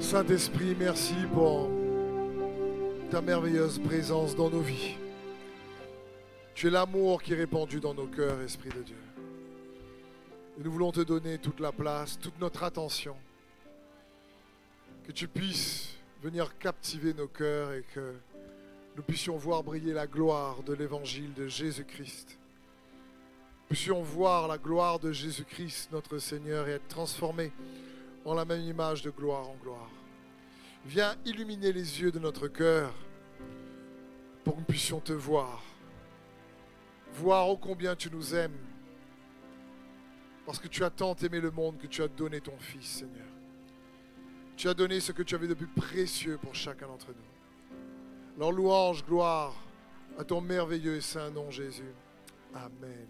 Saint-Esprit, merci pour ta merveilleuse présence dans nos vies. Tu es l'amour qui est répandu dans nos cœurs, Esprit de Dieu. Et nous voulons te donner toute la place, toute notre attention. Que tu puisses venir captiver nos cœurs et que nous puissions voir briller la gloire de l'évangile de Jésus-Christ. Puissions voir la gloire de Jésus-Christ, notre Seigneur, et être transformés en la même image de gloire en gloire. Viens illuminer les yeux de notre cœur pour que nous puissions te voir. Voir ô combien tu nous aimes. Parce que tu as tant aimé le monde que tu as donné ton Fils, Seigneur. Tu as donné ce que tu avais de plus précieux pour chacun d'entre nous. Alors louange, gloire à ton merveilleux et saint nom, Jésus. Amen.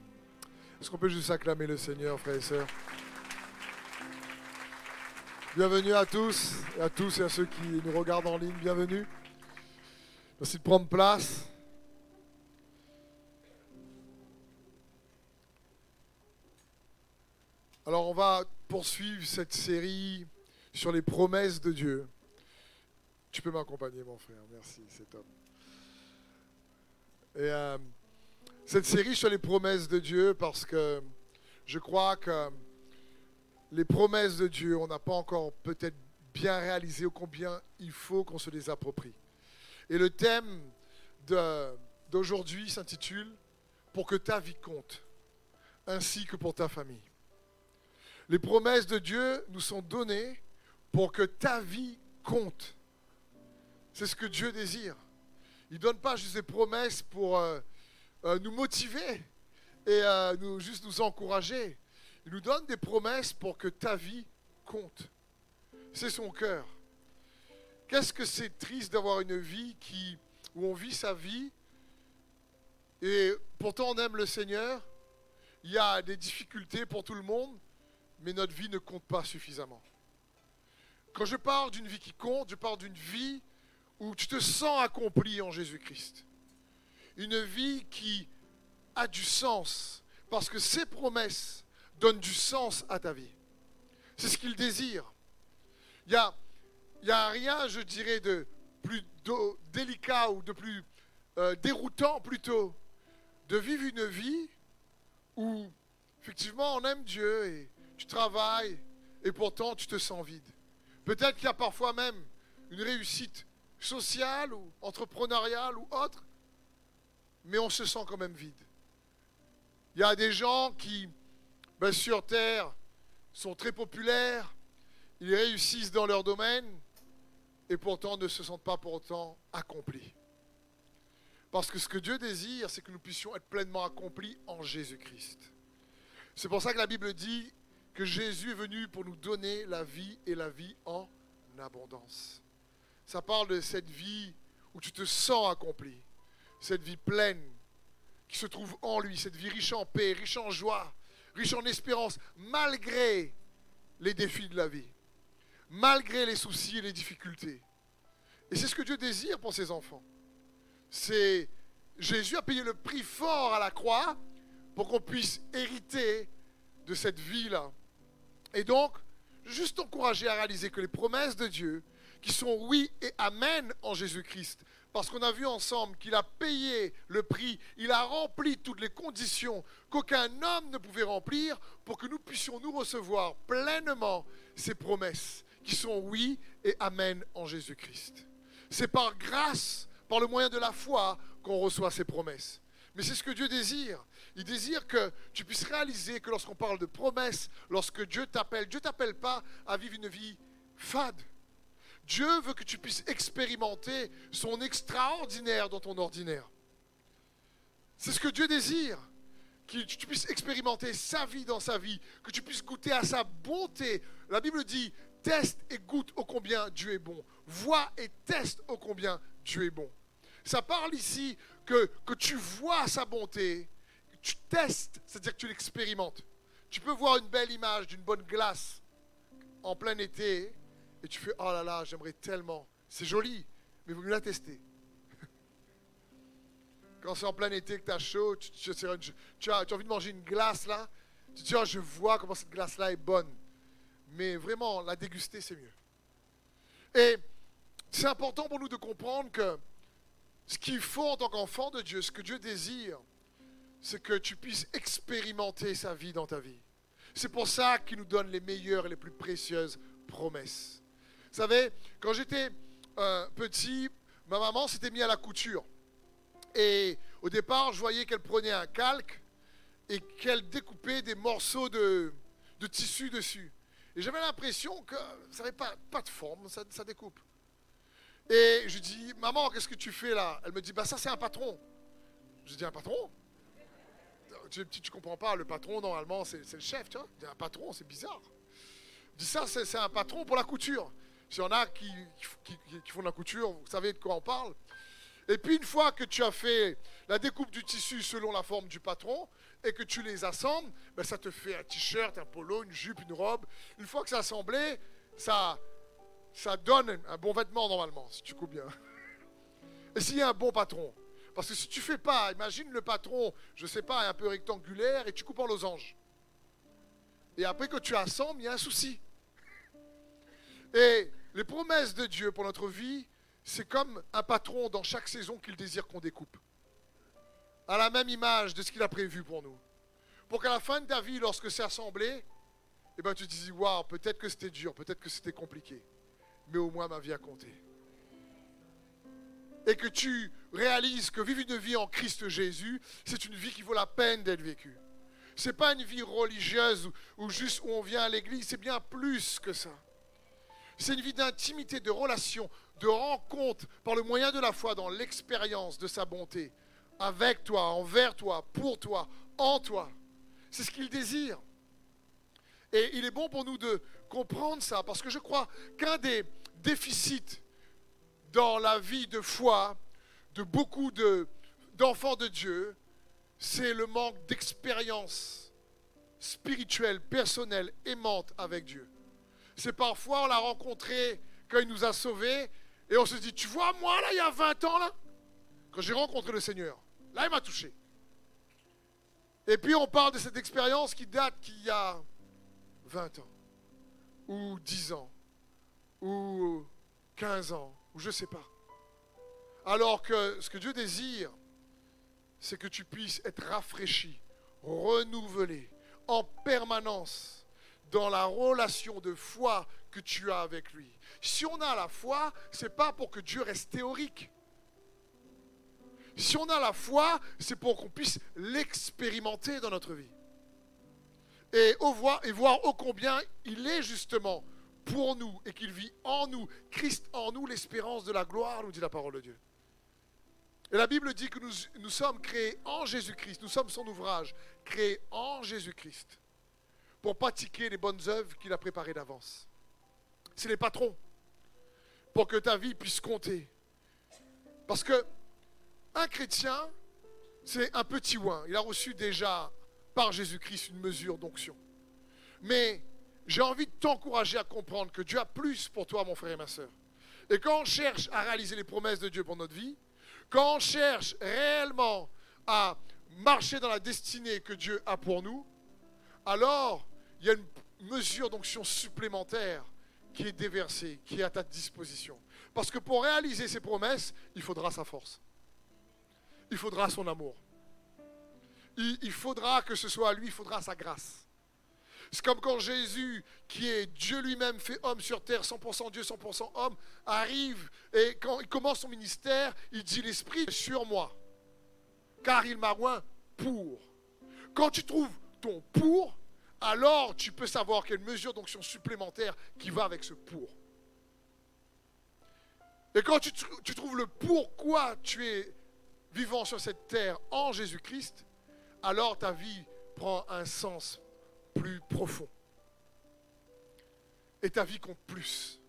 Est-ce qu'on peut juste acclamer le Seigneur, frères et sœurs? Bienvenue à tous, et à tous et à ceux qui nous regardent en ligne, bienvenue. Merci de prendre place. Alors on va poursuivre cette série sur les promesses de Dieu. Tu peux m'accompagner mon frère, merci, c'est top. Et euh, cette série sur les promesses de Dieu parce que je crois que les promesses de Dieu, on n'a pas encore peut-être bien réalisé combien il faut qu'on se les approprie. Et le thème d'aujourd'hui s'intitule Pour que ta vie compte, ainsi que pour ta famille. Les promesses de Dieu nous sont données pour que ta vie compte. C'est ce que Dieu désire. Il ne donne pas juste des promesses pour euh, euh, nous motiver et euh, juste nous encourager. Il nous donne des promesses pour que ta vie compte. C'est son cœur. Qu'est-ce que c'est triste d'avoir une vie qui, où on vit sa vie et pourtant on aime le Seigneur. Il y a des difficultés pour tout le monde, mais notre vie ne compte pas suffisamment. Quand je parle d'une vie qui compte, je parle d'une vie où tu te sens accompli en Jésus-Christ. Une vie qui a du sens, parce que ses promesses donnent du sens à ta vie. C'est ce qu'il désire. Il n'y a, y a rien, je dirais, de plus délicat ou de plus euh, déroutant plutôt, de vivre une vie où effectivement on aime Dieu et tu travailles et pourtant tu te sens vide. Peut-être qu'il y a parfois même une réussite sociale ou entrepreneuriale ou autre, mais on se sent quand même vide. Il y a des gens qui, sur Terre, sont très populaires, ils réussissent dans leur domaine et pourtant ne se sentent pas pour autant accomplis. Parce que ce que Dieu désire, c'est que nous puissions être pleinement accomplis en Jésus-Christ. C'est pour ça que la Bible dit que Jésus est venu pour nous donner la vie et la vie en abondance. Ça parle de cette vie où tu te sens accompli, cette vie pleine qui se trouve en lui, cette vie riche en paix, riche en joie, riche en espérance, malgré les défis de la vie, malgré les soucis et les difficultés. Et c'est ce que Dieu désire pour ses enfants. C'est Jésus a payé le prix fort à la croix pour qu'on puisse hériter de cette vie-là. Et donc, juste t'encourager à réaliser que les promesses de Dieu, qui sont oui et amen en Jésus-Christ, parce qu'on a vu ensemble qu'il a payé le prix, il a rempli toutes les conditions qu'aucun homme ne pouvait remplir pour que nous puissions nous recevoir pleinement ces promesses qui sont oui et amen en Jésus-Christ. C'est par grâce, par le moyen de la foi, qu'on reçoit ces promesses. Mais c'est ce que Dieu désire. Il désire que tu puisses réaliser que lorsqu'on parle de promesses, lorsque Dieu t'appelle, Dieu t'appelle pas à vivre une vie fade. Dieu veut que tu puisses expérimenter son extraordinaire dans ton ordinaire. C'est ce que Dieu désire. Que tu puisses expérimenter sa vie dans sa vie, que tu puisses goûter à sa bonté. La Bible dit, teste et goûte au combien Dieu est bon. Vois et teste au combien Dieu est bon. Ça parle ici que, que tu vois sa bonté, tu testes, c'est-à-dire que tu l'expérimentes. Tu peux voir une belle image d'une bonne glace en plein été et tu fais Oh là là, j'aimerais tellement. C'est joli, mais vaut mieux la tester. Quand c'est en plein été que tu as chaud, tu, tu, tu, as, envie de manger une glace là, tu te dis oh, Je vois comment cette glace là est bonne. Mais vraiment, la déguster, c'est mieux. Et c'est important pour nous de comprendre que ce qu'il faut en tant qu'enfant de Dieu, ce que Dieu désire, c'est que tu puisses expérimenter sa vie dans ta vie. C'est pour ça qu'il nous donne les meilleures et les plus précieuses promesses. Vous savez, quand j'étais euh, petit, ma maman s'était mise à la couture. Et au départ, je voyais qu'elle prenait un calque et qu'elle découpait des morceaux de, tissu dessus. Et j'avais l'impression que ça n'avait pas, pas de forme, ça, découpe. Et je dis, maman, qu'est-ce que tu fais là? Elle me dit, bah ça c'est un patron. Je dis, un patron? Tu, tu, comprends pas, le patron normalement c'est le chef, tu vois. Un patron, c'est bizarre. Je dis ça, c'est un patron pour la couture. Il y en a qui, font de la couture, vous savez de quoi on parle. Et puis une fois que tu as fait la découpe du tissu selon la forme du patron et que tu les assembles, ben ça te fait un t-shirt, un polo, une jupe, une robe. Une fois que c'est assemblé, ça, ça donne un bon vêtement normalement, si tu coupes bien. Et s'il y a un bon patron. Parce que si tu fais pas, imagine le patron, je sais pas, un peu rectangulaire et tu coupes en losange. Et après que tu assembles, il y a un souci. Et les promesses de Dieu pour notre vie, c'est comme un patron dans chaque saison qu'il désire qu'on découpe. À la même image de ce qu'il a prévu pour nous. Pour qu'à la fin de ta vie, lorsque c'est assemblé, eh ben, tu te dis, waouh, peut-être que c'était dur, peut-être que c'était compliqué. Mais au moins ma vie a compté. Et que tu réalises que vivre une vie en Christ Jésus, c'est une vie qui vaut la peine d'être vécue. Ce n'est pas une vie religieuse ou juste où on vient à l'église, c'est bien plus que ça. C'est une vie d'intimité, de relation, de rencontre par le moyen de la foi dans l'expérience de sa bonté, avec toi, envers toi, pour toi, en toi. C'est ce qu'il désire. Et il est bon pour nous de comprendre ça, parce que je crois qu'un des déficits dans la vie de foi de beaucoup d'enfants de, Dieu, c'est le manque d'expérience spirituelle, personnelle, aimante avec Dieu. C'est parfois, on l'a rencontré quand il nous a sauvés, et on se dit, tu vois, moi, là, il y a 20 ans, là, quand j'ai rencontré le Seigneur, là, il m'a touché. Et puis, on parle de cette expérience qui date qu'il y a 20 ans, ou 10 ans, ou 15 ans, ou je ne sais pas. Alors que ce que Dieu désire, c'est que tu puisses être rafraîchi, renouvelé, en permanence dans la relation de foi que tu as avec lui. Si on a la foi, c'est pas pour que Dieu reste théorique. Si on a la foi, c'est pour qu'on puisse l'expérimenter dans notre vie. Et, voir, ô combien il est justement pour nous et qu'il vit en nous, Christ en nous, l'espérance de la gloire, nous dit la parole de Dieu. Et la Bible dit que nous, nous sommes créés en Jésus-Christ, nous sommes son ouvrage, créés en Jésus-Christ pour pratiquer les bonnes œuvres qu'il a préparées d'avance. C'est les patrons pour que ta vie puisse compter. Parce que un chrétien, c'est un petit oin. Il a reçu déjà par Jésus-Christ une mesure d'onction. Mais j'ai envie de t'encourager à comprendre que Dieu a plus pour toi, mon frère et ma soeur. Et quand on cherche à réaliser les promesses de Dieu pour notre vie, quand on cherche réellement à marcher dans la destinée que Dieu a pour nous, alors il y a une mesure d'onction supplémentaire qui est déversée, qui est à ta disposition. Parce que pour réaliser ces promesses, il faudra sa force. Il faudra son amour. Il, faudra que ce soit à lui, il faudra sa grâce. C'est comme quand Jésus, qui est Dieu lui-même, fait homme sur terre, 100% Dieu, 100% homme, arrive et quand il commence son ministère, il dit l'Esprit est sur moi, car il m'a oint pour. Quand tu trouves ton pour, alors tu peux savoir une mesure d'onction supplémentaire qui va avec ce pour. Et quand tu, tu, trouves le pourquoi tu es vivant sur cette terre en Jésus-Christ, alors ta vie prend un sens plus profond. Et ta vie compte plus.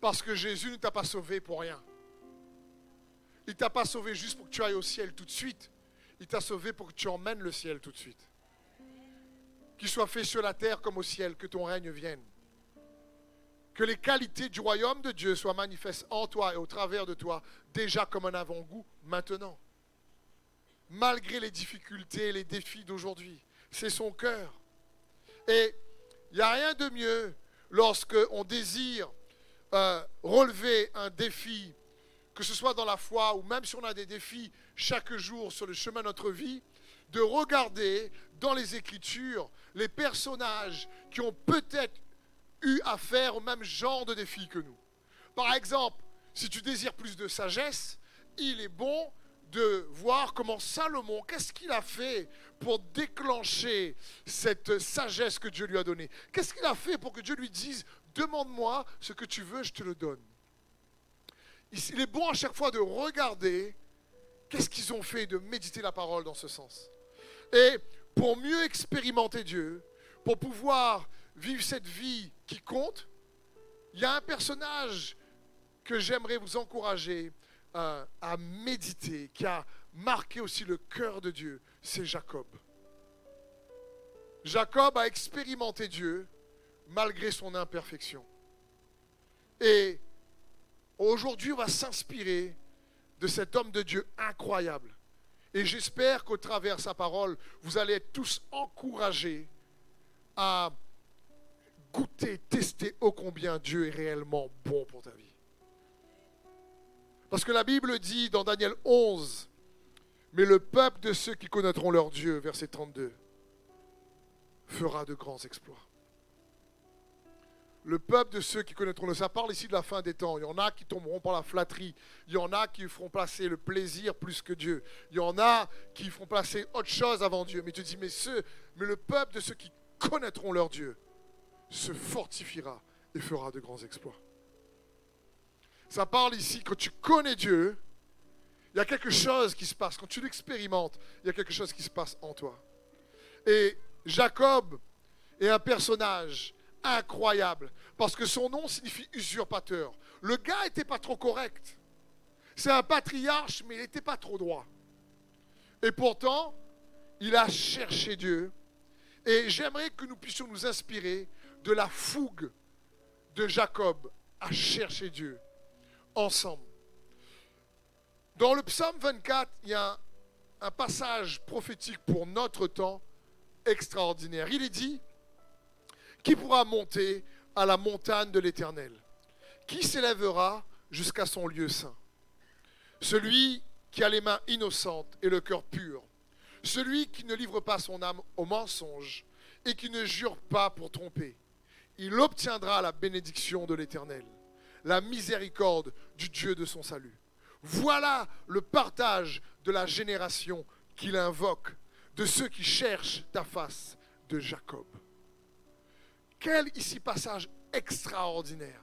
Parce que Jésus ne t'a pas sauvé pour rien. Il ne t'a pas sauvé juste pour que tu ailles au ciel tout de suite. Il t'a sauvé pour que tu emmènes le ciel tout de suite qu'il soit fait sur la terre comme au ciel, que ton règne vienne. Que les qualités du royaume de Dieu soient manifestes en toi et au travers de toi, déjà comme un avant-goût maintenant. Malgré les difficultés et les défis d'aujourd'hui, c'est son cœur. Et il n'y a rien de mieux lorsque on désire euh, relever un défi, que ce soit dans la foi ou même si on a des défis chaque jour sur le chemin de notre vie, de regarder dans les Écritures les personnages qui ont peut-être eu affaire au même genre de défis que nous. Par exemple, si tu désires plus de sagesse, il est bon de voir comment Salomon, qu'est-ce qu'il a fait pour déclencher cette sagesse que Dieu lui a donnée? Qu'est-ce qu'il a fait pour que Dieu lui dise, demande-moi ce que tu veux, je te le donne? Il est bon à chaque fois de regarder qu'est-ce qu'ils ont fait, de méditer la parole dans ce sens. Et pour mieux expérimenter Dieu, pour pouvoir vivre cette vie qui compte, il y a un personnage que j'aimerais vous encourager euh, à méditer, qui a marqué aussi le cœur de Dieu, c'est Jacob. Jacob a expérimenté Dieu malgré son imperfection. Et aujourd'hui, on va s'inspirer de cet homme de Dieu incroyable. Et j'espère qu'au travers sa parole, vous allez être tous encouragés à goûter, tester ô combien Dieu est réellement bon pour ta vie. Parce que la Bible dit dans Daniel 11, mais le peuple de ceux qui connaîtront leur Dieu, verset 32, fera de grands exploits. Le peuple de ceux qui connaîtront le... Ça parle ici de la fin des temps. Il y en a qui tomberont par la flatterie. Il y en a qui feront placer le plaisir plus que Dieu. Il y en a qui feront placer autre chose avant Dieu. Mais tu dis, mais, ceux, mais le peuple de ceux qui connaîtront leur Dieu se fortifiera et fera de grands exploits. Ça parle ici, quand tu connais Dieu, il y a quelque chose qui se passe. Quand tu l'expérimentes, il y a quelque chose qui se passe en toi. Et Jacob est un personnage incroyable, parce que son nom signifie usurpateur. Le gars n'était pas trop correct. C'est un patriarche, mais il n'était pas trop droit. Et pourtant, il a cherché Dieu. Et j'aimerais que nous puissions nous inspirer de la fougue de Jacob à chercher Dieu ensemble. Dans le psaume 24, il y a un, passage prophétique pour notre temps extraordinaire. Il est dit, qui pourra monter à la montagne de l'Éternel Qui s'élèvera jusqu'à son lieu saint Celui qui a les mains innocentes et le cœur pur. Celui qui ne livre pas son âme au mensonge et qui ne jure pas pour tromper. Il obtiendra la bénédiction de l'Éternel la miséricorde du Dieu de son salut. Voilà le partage de la génération qu'il invoque, de ceux qui cherchent ta face, de Jacob. Quel ici passage extraordinaire.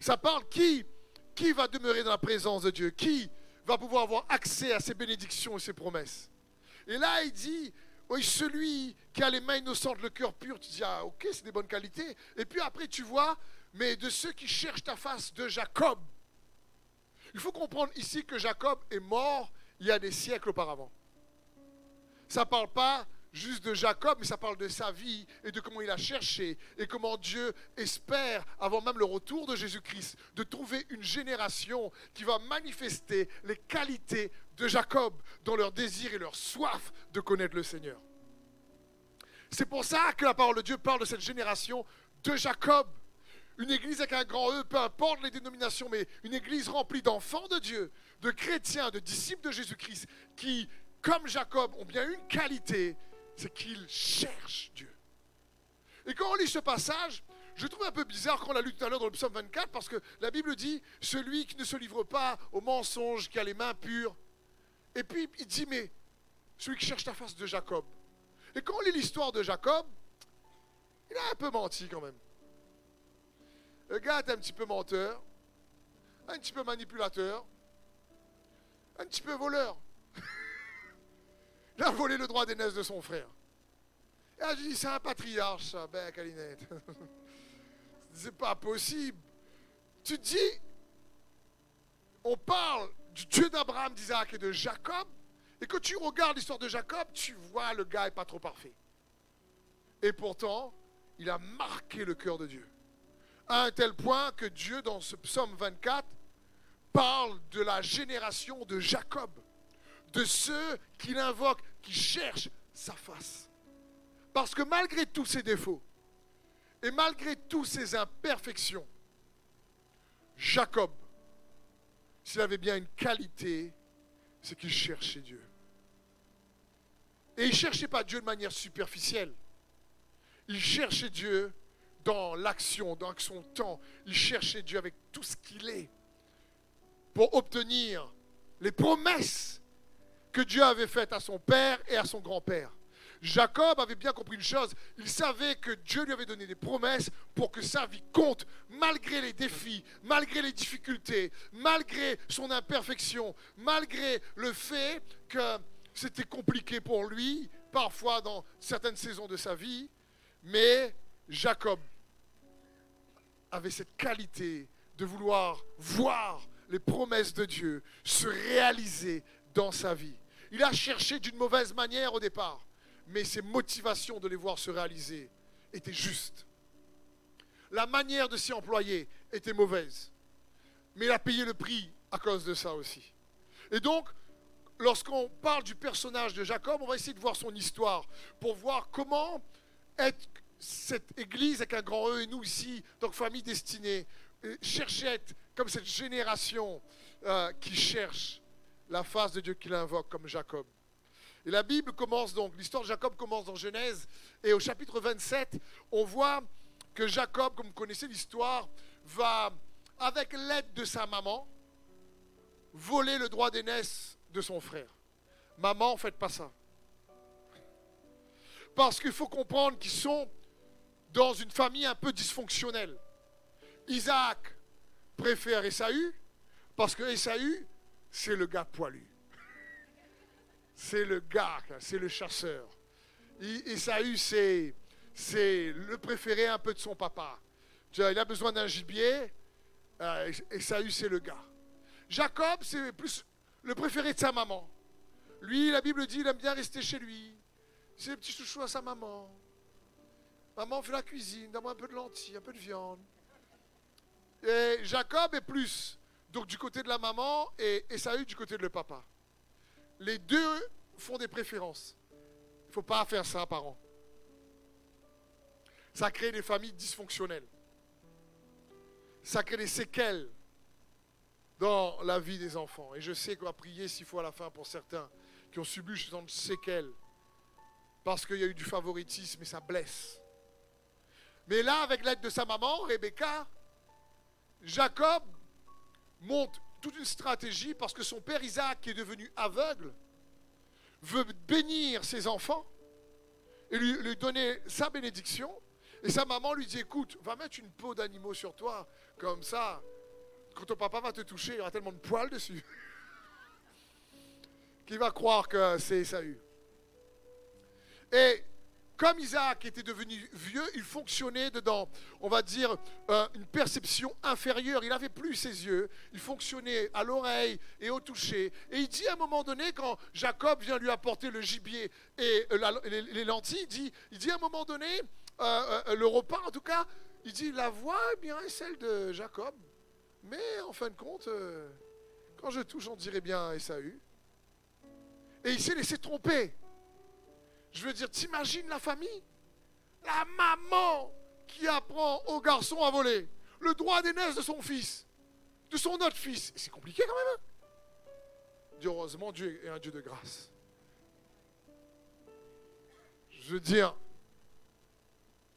Ça parle qui, qui va demeurer dans la présence de Dieu, qui va pouvoir avoir accès à ses bénédictions et ses promesses. Et là, il dit, celui qui a les mains innocentes, le cœur pur, tu dis, ah ok, c'est des bonnes qualités. Et puis après, tu vois, mais de ceux qui cherchent ta face, de Jacob. Il faut comprendre ici que Jacob est mort il y a des siècles auparavant. Ça ne parle pas juste de Jacob, mais ça parle de sa vie et de comment il a cherché et comment Dieu espère, avant même le retour de Jésus-Christ, de trouver une génération qui va manifester les qualités de Jacob dans leur désir et leur soif de connaître le Seigneur. C'est pour ça que la parole de Dieu parle de cette génération de Jacob. Une église avec un grand E, peu importe les dénominations, mais une église remplie d'enfants de Dieu, de chrétiens, de disciples de Jésus-Christ, qui, comme Jacob, ont bien une qualité, c'est qu'ils cherchent Dieu. Et quand on lit ce passage, je trouve un peu bizarre quand on l'a lu tout à l'heure dans le psaume 24, parce que la Bible dit Celui qui ne se livre pas au mensonge, qui a les mains pures. Et puis il dit Mais celui qui cherche la face de Jacob. Et quand on lit l'histoire de Jacob, il a un peu menti quand même. Le gars est un petit peu menteur, un petit peu manipulateur, un petit peu voleur. A volé le droit d'aînesse de son frère. Et je dis, c'est un patriarche, ça, ben, Calinette. c'est pas possible. Tu te dis, on parle du Dieu d'Abraham, d'Isaac et de Jacob, et que tu regardes l'histoire de Jacob, tu vois le gars est pas trop parfait. Et pourtant, il a marqué le cœur de Dieu à un tel point que Dieu, dans ce psaume 24, parle de la génération de Jacob, de ceux qu'il invoque, qui cherchent sa face. Parce que malgré tous ses défauts, et malgré toutes ses imperfections, Jacob, s'il avait bien une qualité, c'est qu'il cherchait Dieu. Et il ne cherchait pas Dieu de manière superficielle. Il cherchait Dieu dans l'action, dans son temps. Il cherchait Dieu avec tout ce qu'il est pour obtenir les promesses que Dieu avait faites à son père et à son grand-père. Jacob avait bien compris une chose, il savait que Dieu lui avait donné des promesses pour que sa vie compte, malgré les défis, malgré les difficultés, malgré son imperfection, malgré le fait que c'était compliqué pour lui, parfois dans certaines saisons de sa vie, mais Jacob avait cette qualité de vouloir voir les promesses de Dieu se réaliser dans sa vie. Il a cherché d'une mauvaise manière au départ, mais ses motivations de les voir se réaliser étaient justes. La manière de s'y employer était mauvaise, mais il a payé le prix à cause de ça aussi. Et donc, lorsqu'on parle du personnage de Jacob, on va essayer de voir son histoire pour voir comment être cette église avec un grand E et nous ici, donc famille destinée, euh, chercher à être comme cette génération euh, qui cherche la face de Dieu qu'il invoque comme Jacob. Et la Bible commence donc, l'histoire de Jacob commence dans Genèse, et au chapitre 27, on voit que Jacob, comme vous connaissez l'histoire, va, avec l'aide de sa maman, voler le droit d'aînesse de son frère. Maman, faites pas ça. Parce qu'il faut comprendre qu'ils sont dans une famille un peu dysfonctionnelle. Isaac préfère Esaü parce que Esaü, c'est le gars poilu. C'est le gars, c'est le chasseur. Esaü, c'est, c'est le préféré un peu de son papa. Il a besoin d'un gibier. Euh, Esaü, c'est le gars. Jacob, c'est plus le préféré de sa maman. Lui, la Bible dit, il aime bien rester chez lui. C'est le petit chouchou à sa maman. Maman fait la cuisine, donne-moi un peu de lentilles, un peu de viande. Et Jacob est plus donc du côté de la maman et Esaü du côté de le papa. Les deux font des préférences. Il ne faut pas faire ça, parents. Ça crée des familles dysfonctionnelles. Ça crée des séquelles dans la vie des enfants. Et je sais qu'on va prier s'il faut à la fin pour certains qui ont subi de séquelles parce qu'il y a eu du favoritisme et ça blesse. Mais là, avec l'aide de sa maman, Rebecca, Jacob monte toute une stratégie parce que son père Isaac, qui est devenu aveugle, veut bénir ses enfants et lui, donner sa bénédiction. Et sa maman lui dit, écoute, va mettre une peau d'animaux sur toi, comme ça, quand ton papa va te toucher, il y aura tellement de poils dessus qu'il va croire que c'est Esaü. Et comme Isaac était devenu vieux, il fonctionnait dedans, on va dire, euh, une perception inférieure. Il n'avait plus ses yeux, il fonctionnait à l'oreille et au toucher. Et il dit à un moment donné, quand Jacob vient lui apporter le gibier et euh, les, lentilles, il dit, à un moment donné, euh, le repas en tout cas, il dit, la voix bien est celle de Jacob. Mais en fin de compte, quand je touche, on dirait bien Esaü. Et il s'est laissé tromper. Je veux dire, t'imagines la famille? La maman qui apprend au garçon à voler le droit d'aînesse de son fils, de son autre fils. C'est compliqué quand même. Hein? Heureusement, Dieu est un Dieu de grâce. Je veux dire,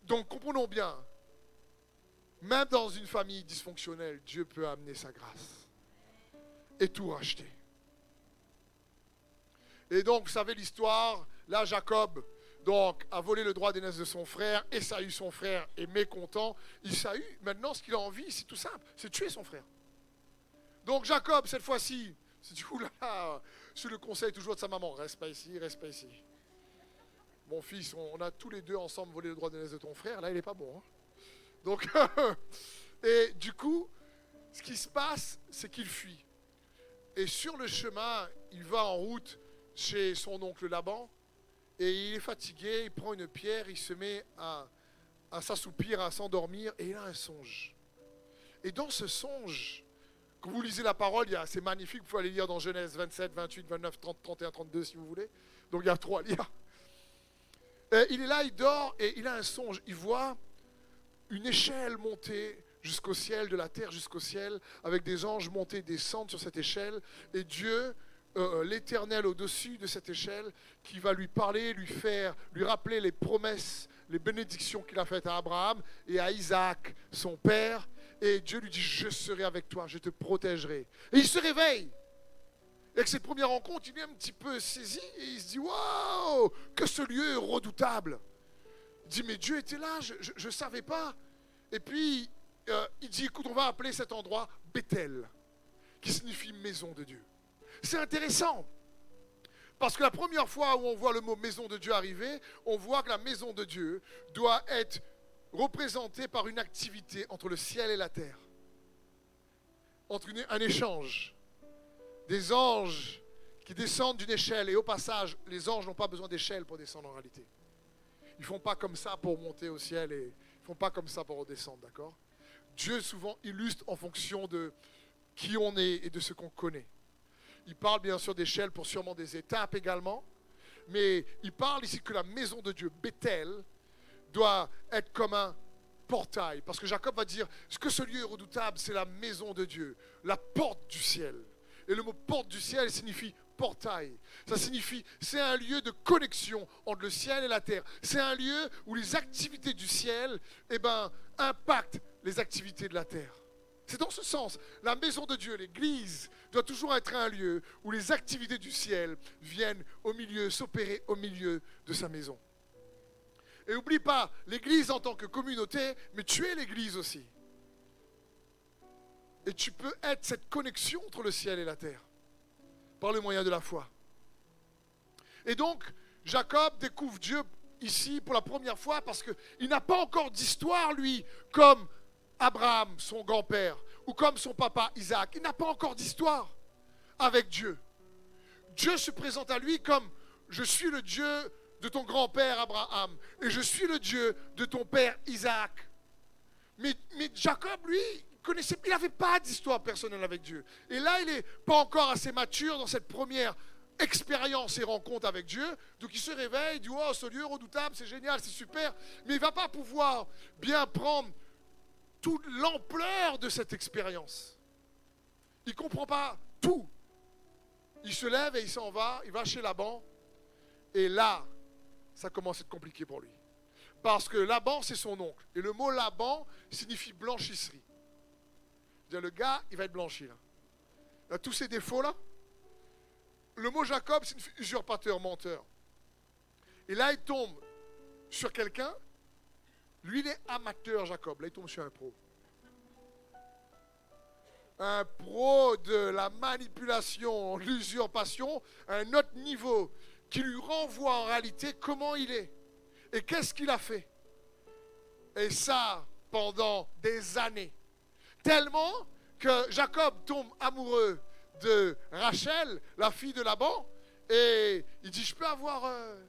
donc comprenons bien, même dans une famille dysfonctionnelle, Dieu peut amener sa grâce et tout racheter. Et donc, vous savez l'histoire, Là, Jacob, donc, a volé le droit d'aînesse de son frère. Esaü, son frère, est mécontent. Esaü, maintenant, ce qu'il a envie, c'est tout simple, c'est tuer son frère. Donc, Jacob, cette fois-ci, c'est du coup là, sur le conseil toujours de sa maman, reste pas ici, reste pas ici. Mon fils, on a tous les deux ensemble volé le droit d'aînesse de ton frère. Là, il n'est pas bon. Hein. Donc, et du coup, ce qui se passe, c'est qu'il fuit. Et sur le chemin, il va en route chez son oncle Laban. Et il est fatigué, il prend une pierre, il se met à, à s'assoupir, à s'endormir, et il a un songe. Et dans ce songe, quand vous lisez la parole, c'est magnifique, vous pouvez aller lire dans Genèse 27, 28, 29, 30, 31, 32 si vous voulez. Donc il y a trois lire. il est là, il dort, et il a un songe. Il voit une échelle monter jusqu'au ciel, de la terre jusqu'au ciel, avec des anges montés et descendre sur cette échelle, et Dieu, euh, l'Éternel au-dessus de cette échelle, qui va lui parler, lui faire, lui rappeler les promesses, les bénédictions qu'il a faites à Abraham et à Isaac, son père, et Dieu lui dit, je serai avec toi, je te protégerai. Et il se réveille. Et avec cette première rencontre, il est un petit peu saisi et il se dit, waouh, que ce lieu est redoutable. Il dit, mais Dieu était là, je ne savais pas. Et puis, euh, il dit, écoute, on va appeler cet endroit Bethel, qui signifie maison de Dieu. C'est intéressant. Parce que la première fois où on voit le mot maison de Dieu arriver, on voit que la maison de Dieu doit être représentée par une activité entre le ciel et la terre. Entre un échange. Des anges qui descendent d'une échelle. Et au passage, les anges n'ont pas besoin d'échelle pour descendre en réalité. Ils ne font pas comme ça pour monter au ciel et ils ne font pas comme ça pour redescendre, d'accord? Dieu souvent illustre en fonction de qui on est et de ce qu'on connaît. Il parle bien sûr d'échelle pour sûrement des étapes également, mais il parle ici que la maison de Dieu, Bethel, doit être comme un portail. Parce que Jacob va dire, ce que ce lieu est redoutable, c'est la maison de Dieu, la porte du ciel. Et le mot porte du ciel signifie portail. Ça signifie, c'est un lieu de connexion entre le ciel et la terre. C'est un lieu où les activités du ciel eh ben, impactent les activités de la terre. C'est dans ce sens. La maison de Dieu, l'Église, doit toujours être un lieu où les activités du ciel viennent au milieu, s'opérer au milieu de sa maison. Et n'oublie pas, l'Église en tant que communauté, mais tu es l'Église aussi. Et tu peux être cette connexion entre le ciel et la terre par le moyen de la foi. Et donc, Jacob découvre Dieu ici pour la première fois parce qu'il n'a pas encore d'histoire, lui, comme Abraham, son grand-père, ou comme son papa Isaac. Il n'a pas encore d'histoire avec Dieu. Dieu se présente à lui comme je suis le Dieu de ton grand-père Abraham et je suis le Dieu de ton père Isaac. Mais, Jacob, lui, connaissait, il n'avait pas d'histoire personnelle avec Dieu. Et là, il n'est pas encore assez mature dans cette première expérience et rencontre avec Dieu. Donc il se réveille, il dit, oh, ce lieu redoutable, c'est génial, c'est super. Mais il ne va pas pouvoir bien prendre toute l'ampleur de cette expérience. Il comprend pas tout. Il se lève et il s'en va, il va chez Laban. Et là, ça commence à être compliqué pour lui. Parce que Laban, c'est son oncle. Et le mot Laban signifie blanchisserie. Le gars, il va être blanchi. Là. Il a tous ces défauts-là. Le mot Jacob signifie usurpateur, menteur. Et là, il tombe sur quelqu'un lui, il est amateur, Jacob. Là, il tombe sur un pro. Un pro de la manipulation, l'usurpation, un autre niveau qui lui renvoie en réalité comment il est. Et qu'est-ce qu'il a fait Et ça, pendant des années. Tellement que Jacob tombe amoureux de Rachel, la fille de Laban, et il dit, je peux avoir euh,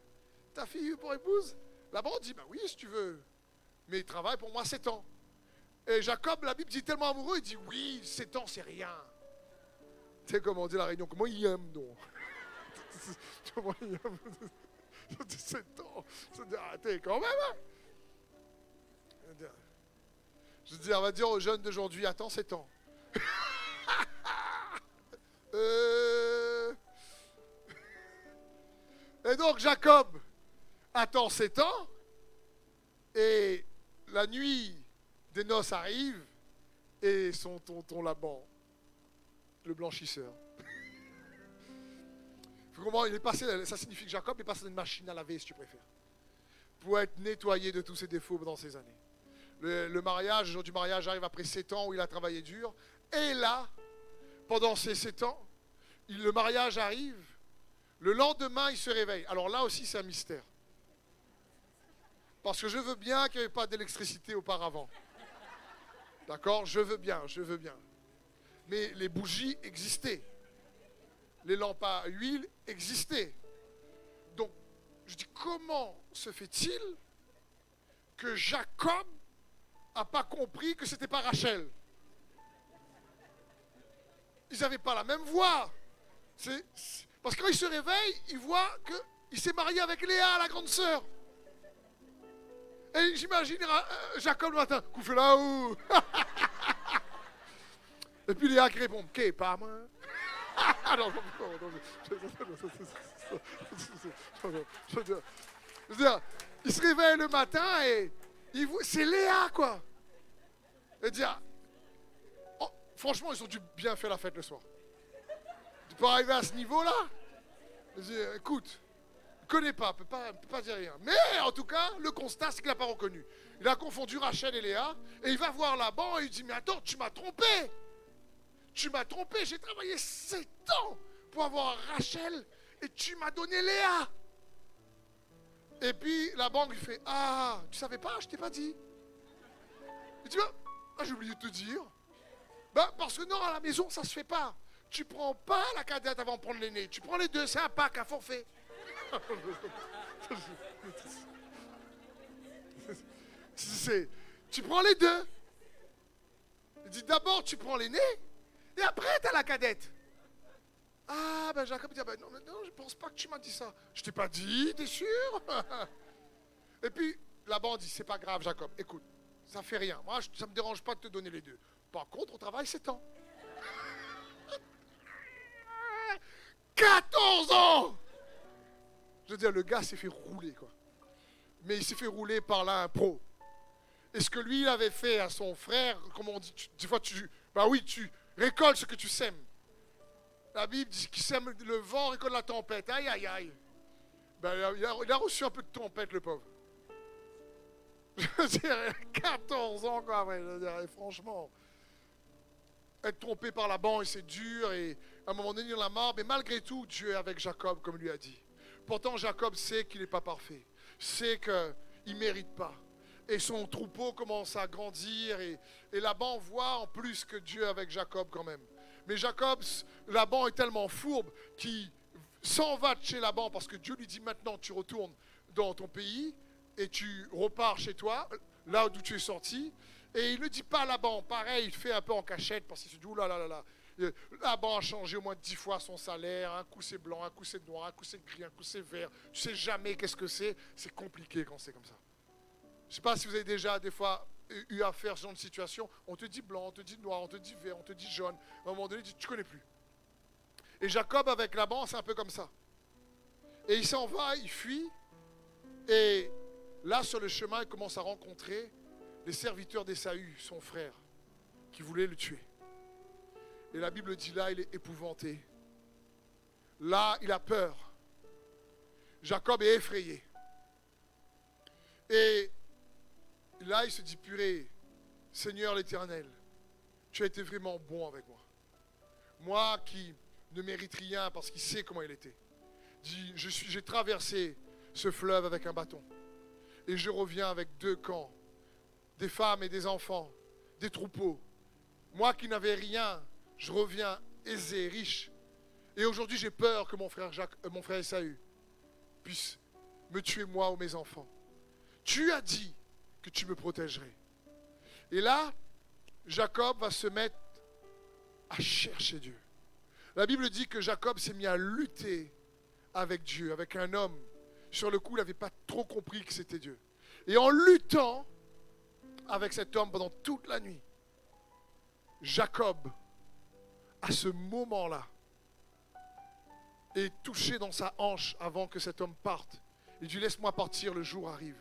ta fille pour épouse? Laban dit, ben oui, si tu veux mais il travaille pour moi 7 ans. Et Jacob, la Bible dit tellement amoureux, il dit oui, 7 ans, c'est rien. Tu sais comment on dit la réunion Comment il aime, non Comment il aime 7 ans. Arrêtez quand même. Hein Je dire, on va dire aux jeunes d'aujourd'hui, attends 7 ans. Euh. Et donc Jacob attend 7 ans et la nuit des noces arrive et son tonton Laban, le blanchisseur. Il est passé, ça signifie que Jacob est passé dans une machine à laver, si tu préfères, pour être nettoyé de tous ses défauts dans ces années. Le, mariage, le jour du mariage arrive après sept ans où il a travaillé dur. Et là, pendant ces sept ans, le mariage arrive. Le lendemain, il se réveille. Alors là aussi, c'est un mystère. Parce que je veux bien qu'il n'y ait pas d'électricité auparavant. D'accord? Je veux bien, je veux bien. Mais les bougies existaient. Les lampes à huile existaient. Donc, je dis, comment se fait-il que Jacob n'a pas compris que ce n'était pas Rachel? Ils n'avaient pas la même voix. Parce que quand il se réveille, il voit qu'il s'est marié avec Léa, la grande sœur. Et j'imagine euh, Jacob le matin, couffé là-haut. Et puis Léa qui répond, ok, pas moi. Ah il se réveille le matin et c'est Léa, quoi. Et dire, oh, franchement, ils ont dû bien faire la fête le soir. Pour arriver à ce niveau-là, écoute, connaît pas, peut pas, peut pas dire rien. Mais en tout cas, le constat, c'est qu'il n'a pas reconnu. Il a confondu Rachel et Léa, et il va voir Laban et il dit, mais attends, tu m'as trompé. Tu m'as trompé, j'ai travaillé sept ans pour avoir Rachel, et tu m'as donné Léa. Et puis la banque lui fait, ah, tu savais pas, je t'ai pas dit. Il dit, ah, j'ai oublié de te dire. Ben, parce que non, à la maison, ça se fait pas. Tu prends pas la cadette avant de prendre l'aîné. Tu prends les deux, c'est un pack, un forfait. Tu prends les deux. Il dit d'abord tu prends l'aîné et après tu as la cadette. Ah ben Jacob dit ah ben non, non je pense pas que tu m'as dit ça. Je t'ai pas dit, t'es sûr? Et puis Laban dit c'est pas grave Jacob, écoute, ça fait rien. Moi je- ça me dérange pas de te donner les deux. Par contre on travaille 7 ans. 14 ans Je veux dire le gars s'est fait rouler quoi. Mais il s'est fait rouler par là un pro. Et ce que lui il avait fait à son frère, comme on dit, tu- des fois tu. Bah oui, tu récoltes ce que tu sèmes. La Bible dit qu'il sème le vent, récolte la tempête. Aïe, aïe, aïe. Ben, il, a, reçu un peu de tempête, le pauvre. Je veux dire, 14 ans, quoi, je veux dire, franchement. Être trompé par la banque, c'est dur, et à un moment donné, il en a marre. Mais malgré tout, Dieu est avec Jacob, comme lui a dit. Pourtant, Jacob sait qu'il n'est pas parfait. Sait qu'il ne mérite pas et son troupeau commence à grandir et, Laban voit en plus que Dieu avec Jacob quand même. Mais Jacob, Laban est tellement fourbe qu'il s'en va de chez Laban parce que Dieu lui dit maintenant tu retournes dans ton pays et tu repars chez toi, là d'où tu es sorti. Et il ne dit pas à Laban, pareil, il fait un peu en cachette parce qu'il se dit, oulala, là, là, là. Euh, Laban a changé au moins dix fois son salaire, un coup c'est blanc, un coup c'est noir, un coup c'est gris, un coup c'est vert. Tu sais jamais qu'est-ce que c'est, c'est compliqué quand c'est comme ça. Je ne sais pas si vous avez déjà des fois eu affaire à ce genre de situation. On te dit blanc, on te dit noir, on te dit vert, on te dit jaune. À un moment donné, tu ne connais plus. Et Jacob avec Laban, c'est un peu comme ça. Et il s'en va, il fuit. Et là, sur le chemin, il commence à rencontrer les serviteurs d'Esaü, son frère, qui voulaient le tuer. Et la Bible dit là, il est épouvanté. Là, il a peur. Jacob est effrayé. Et là, il se dit, purée, Seigneur l'Éternel, tu as été vraiment bon avec moi. Moi qui ne mérite rien parce qu'il sait comment il était. Dit, j'ai traversé ce fleuve avec un bâton. Et je reviens avec deux camps, des femmes et des enfants, des troupeaux. Moi qui n'avais rien, je reviens aisé, riche. Et aujourd'hui, j'ai peur que mon frère, Jacques, euh, mon frère Esaü puisse me tuer moi ou mes enfants. Tu as dit que tu me protégerais. Et là, Jacob va se mettre à chercher Dieu. La Bible dit que Jacob s'est mis à lutter avec Dieu, avec un homme. Sur le coup, il n'avait pas trop compris que c'était Dieu. Et en luttant avec cet homme pendant toute la nuit, Jacob, à ce moment-là, est touché dans sa hanche avant que cet homme parte. Il dit, laisse-moi partir, le jour arrive.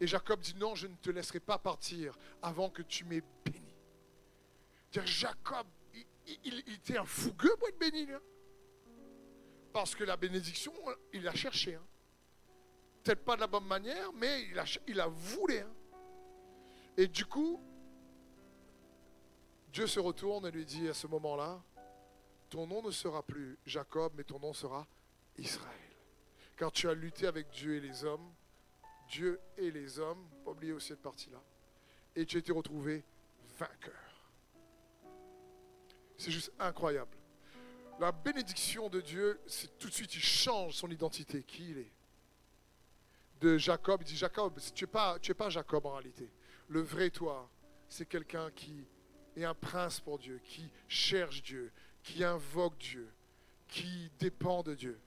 Et Jacob dit, non, je ne te laisserai pas partir avant que tu m'aies béni. Dire Jacob, il, était un fougueux pour être béni. là. Parce que la bénédiction, il l'a cherché. hein. Peut-être pas de la bonne manière, mais il a, il a voulu. hein. Et du coup, Dieu se retourne et lui dit à ce moment-là, ton nom ne sera plus Jacob, mais ton nom sera Israël. Car tu as lutté avec Dieu et les hommes, Dieu et les hommes, pas oublier aussi cette partie-là, et tu as été retrouvé vainqueur. C'est juste incroyable. La bénédiction de Dieu, c'est tout de suite, il change son identité, qui il est. De Jacob, il dit Jacob, tu n'es pas, tu es pas Jacob en réalité. Le vrai toi, c'est quelqu'un qui est un prince pour Dieu, qui cherche Dieu, qui invoque Dieu, qui dépend de Dieu.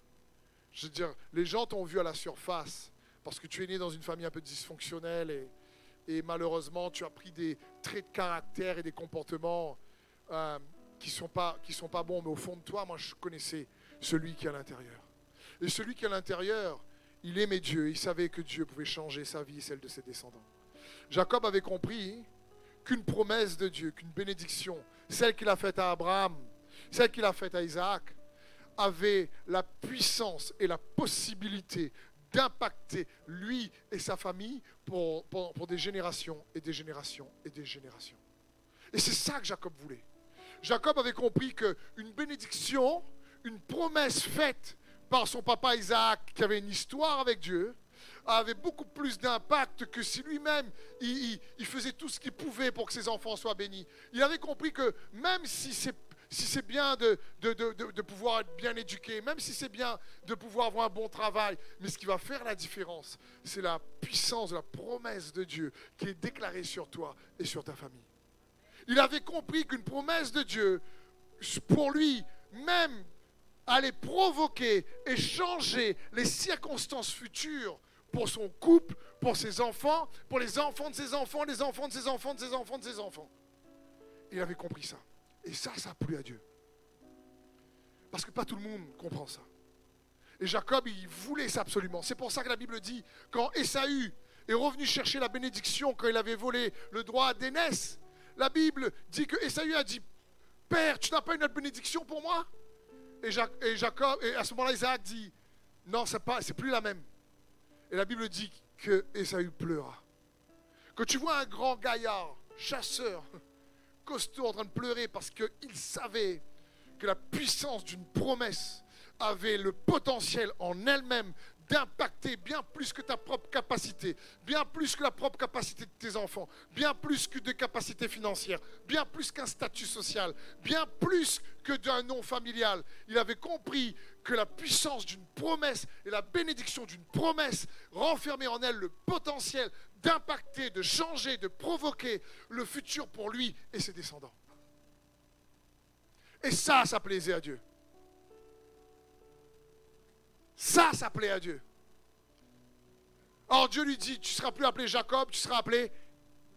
Je veux dire, les gens t'ont vu à la surface parce que tu es né dans une famille un peu dysfonctionnelle et, et malheureusement tu as pris des traits de caractère et des comportements euh, qui ne sont, pas, sont pas bons, mais au fond de toi, moi, je connaissais celui qui est à l'intérieur. Et celui qui est à l'intérieur, il aimait Dieu, il savait que Dieu pouvait changer sa vie et celle de ses descendants. Jacob avait compris qu'une promesse de Dieu, qu'une bénédiction, celle qu'il a faite à Abraham, celle qu'il a faite à Isaac, avait la puissance et la possibilité d'impacter lui et sa famille pour, des générations et des générations et des générations. Et c'est ça que Jacob voulait. Jacob avait compris qu'une bénédiction, une promesse faite par son papa Isaac, qui avait une histoire avec Dieu, avait beaucoup plus d'impact que si lui-même, il, faisait tout ce qu'il pouvait pour que ses enfants soient bénis. Il avait compris que même si c'est si c'est bien de, de, pouvoir être bien éduqué, même si c'est bien de pouvoir avoir un bon travail, mais ce qui va faire la différence, c'est la puissance, la promesse de Dieu qui est déclarée sur toi et sur ta famille. Il avait compris qu'une promesse de Dieu, pour lui, même allait provoquer et changer les circonstances futures pour son couple, pour ses enfants, pour les enfants de ses enfants, les enfants de ses enfants, de ses enfants, de ses enfants. Il avait compris ça. Et ça, ça a plu à Dieu. Parce que pas tout le monde comprend ça. Et Jacob, il voulait ça absolument. C'est pour ça que la Bible dit, quand Esaü est revenu chercher la bénédiction, quand il avait volé le droit d'aînesse, la Bible dit que Esaü a dit, Père, tu n'as pas une autre bénédiction pour moi? Et, Jacob, et à ce moment-là, Isaac dit, non, ce n'est plus la même. Et la Bible dit que Esaü pleura. Que tu vois un grand gaillard, chasseur, costaud en train de pleurer parce qu'il savait que la puissance d'une promesse avait le potentiel en elle-même d'impacter bien plus que ta propre capacité, bien plus que la propre capacité de tes enfants, bien plus que des capacités financières, bien plus qu'un statut social, bien plus que d'un nom familial. Il avait compris que la puissance d'une promesse et la bénédiction d'une promesse renfermait en elle le potentiel d'impacter, de changer, de provoquer le futur pour lui et ses descendants. Et ça, ça plaisait à Dieu. Ça, ça à Dieu. Or, Dieu lui dit, tu ne seras plus appelé Jacob, tu seras appelé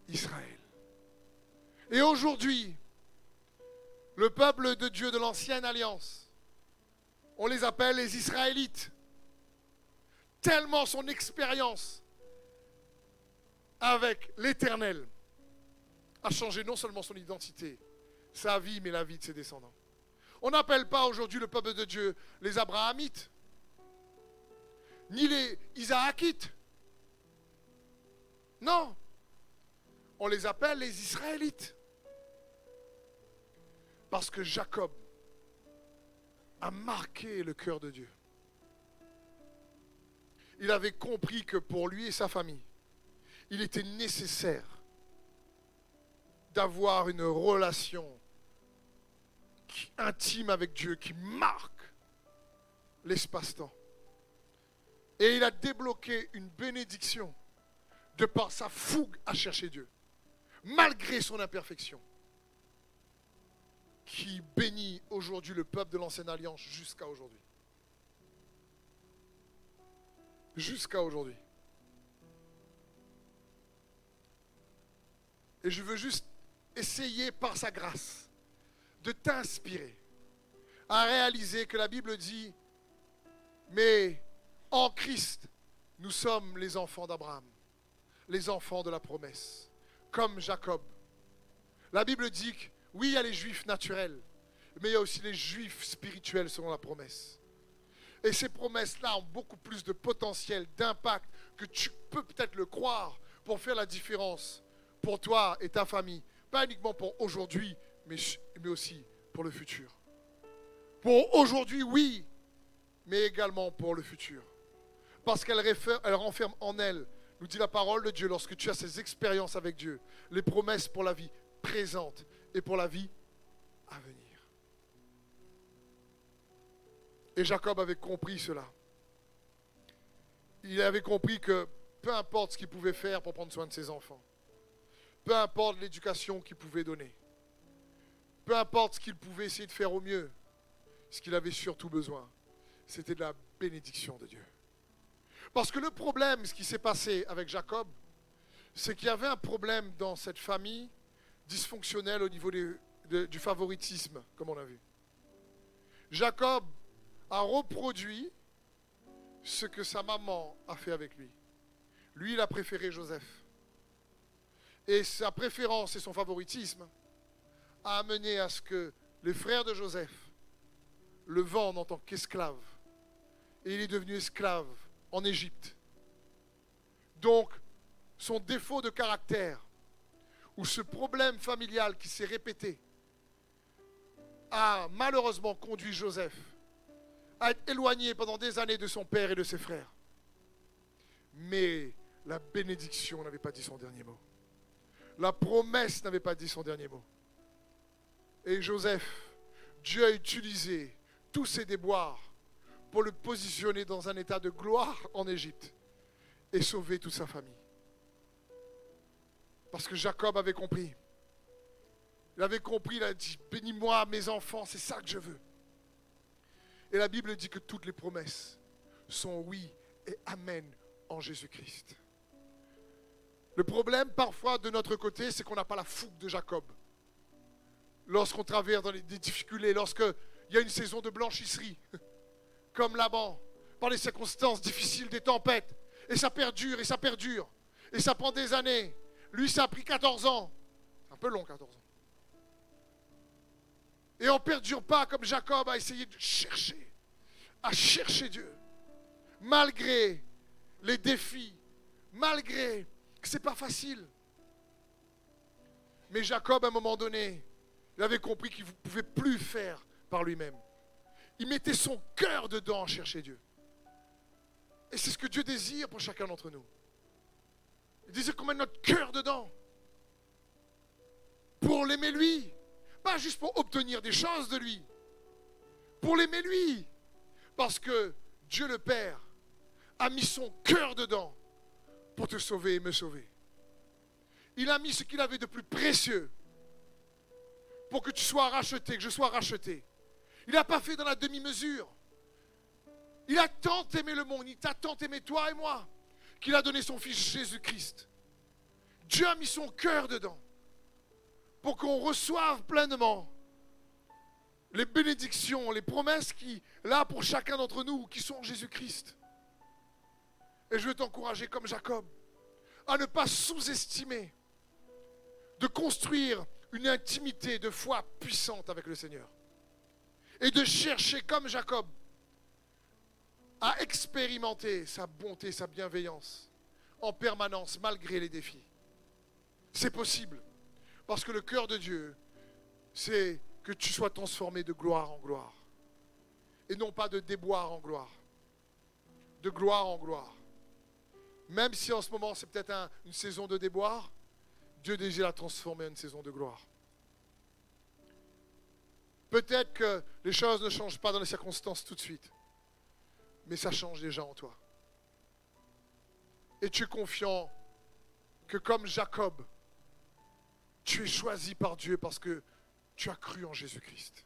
Israël. Et aujourd'hui, le peuple de Dieu de l'ancienne alliance, on les appelle les Israélites. Tellement son expérience avec l'Éternel a changé non seulement son identité, sa vie, mais la vie de ses descendants. On n'appelle pas aujourd'hui le peuple de Dieu les Abrahamites, ni les Isaacites. Non, on les appelle les Israélites. Parce que Jacob a marqué le cœur de Dieu. Il avait compris que pour lui et sa famille, il était nécessaire d'avoir une relation intime avec Dieu qui marque l'espace-temps. Et il a débloqué une bénédiction de par sa fougue à chercher Dieu, malgré son imperfection, qui bénit aujourd'hui le peuple de l'ancienne alliance jusqu'à aujourd'hui. Jusqu'à aujourd'hui. Et je veux juste essayer par sa grâce de t'inspirer à réaliser que la Bible dit, mais en Christ, nous sommes les enfants d'Abraham, les enfants de la promesse, comme Jacob. La Bible dit que oui, il y a les juifs naturels, mais il y a aussi les juifs spirituels selon la promesse. Et ces promesses-là ont beaucoup plus de potentiel, d'impact, que tu peux peut-être le croire pour faire la différence pour toi et ta famille. Pas uniquement pour aujourd'hui, mais, mais aussi pour le futur. Pour aujourd'hui, oui, mais également pour le futur. Parce qu'elle elle renferme en elle, nous dit la parole de Dieu, lorsque tu as ces expériences avec Dieu, les promesses pour la vie présente et pour la vie à venir. Et Jacob avait compris cela. Il avait compris que peu importe ce qu'il pouvait faire pour prendre soin de ses enfants, peu importe l'éducation qu'il pouvait donner. Peu importe ce qu'il pouvait essayer de faire au mieux. Ce qu'il avait surtout besoin, c'était de la bénédiction de Dieu. Parce que le problème, ce qui s'est passé avec Jacob, c'est qu'il y avait un problème dans cette famille dysfonctionnelle au niveau du favoritisme, comme on a vu. Jacob a reproduit ce que sa maman a fait avec lui. Lui, il a préféré Joseph. Et sa préférence et son favoritisme a amené à ce que les frères de Joseph le vendent en tant qu'esclave. Et il est devenu esclave en Égypte. Donc, son défaut de caractère, ou ce problème familial qui s'est répété, a malheureusement conduit Joseph à être éloigné pendant des années de son père et de ses frères. Mais la bénédiction n'avait pas dit son dernier mot. La promesse n'avait pas dit son dernier mot. Et Joseph, Dieu a utilisé tous ses déboires pour le positionner dans un état de gloire en Égypte et sauver toute sa famille. Parce que Jacob avait compris. Il avait compris, il a dit, bénis-moi mes enfants, c'est ça que je veux. Et la Bible dit que toutes les promesses sont oui et amen en Jésus-Christ. Le problème parfois de notre côté, c'est qu'on n'a pas la fougue de Jacob. Lorsqu'on traverse dans des difficultés, lorsqu'il y a une saison de blanchisserie, comme Laban, par les circonstances difficiles des tempêtes, et ça perdure, et ça perdure, et ça prend des années. Lui, ça a pris 14 ans. C'est un peu long, 14 ans. Et on ne perdure pas comme Jacob a essayé de chercher, à chercher Dieu, malgré les défis, malgré que ce n'est pas facile. Mais Jacob, à un moment donné, il avait compris qu'il ne pouvait plus faire par lui-même. Il mettait son cœur dedans à chercher Dieu. Et c'est ce que Dieu désire pour chacun d'entre nous. Il désire qu'on mette notre cœur dedans. Pour l'aimer lui. Pas juste pour obtenir des choses de lui. Pour l'aimer lui. Parce que Dieu le Père a mis son cœur dedans pour te sauver et me sauver. Il a mis ce qu'il avait de plus précieux pour que tu sois racheté, que je sois racheté. Il n'a pas fait dans la demi-mesure. Il a tant aimé le monde, il t'a tant aimé toi et moi, qu'il a donné son Fils Jésus-Christ. Dieu a mis son cœur dedans pour qu'on reçoive pleinement les bénédictions, les promesses qui, là, pour chacun d'entre nous, qui sont Jésus-Christ. Et je veux t'encourager comme Jacob à ne pas sous-estimer de construire une intimité de foi puissante avec le Seigneur. Et de chercher comme Jacob à expérimenter sa bonté, sa bienveillance en permanence malgré les défis. C'est possible. Parce que le cœur de Dieu, c'est que tu sois transformé de gloire en gloire. Et non pas de déboire en gloire. De gloire en gloire. Même si en ce moment c'est peut-être une saison de déboire, Dieu désire la transformer en une saison de gloire. Peut-être que les choses ne changent pas dans les circonstances tout de suite, mais ça change déjà en toi. Et tu es confiant que comme Jacob, tu es choisi par Dieu parce que tu as cru en Jésus-Christ.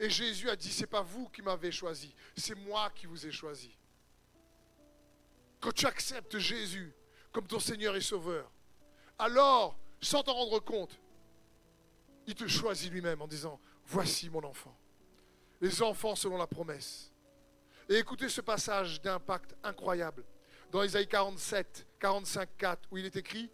Et Jésus a dit, c'est pas vous qui m'avez choisi, c'est moi qui vous ai choisi. Quand tu acceptes Jésus comme ton Seigneur et Sauveur, alors, sans t'en rendre compte, il te choisit lui-même en disant, voici mon enfant. Les enfants selon la promesse. Et écoutez ce passage d'impact incroyable dans Isaïe 47, 45, 4, où il est écrit,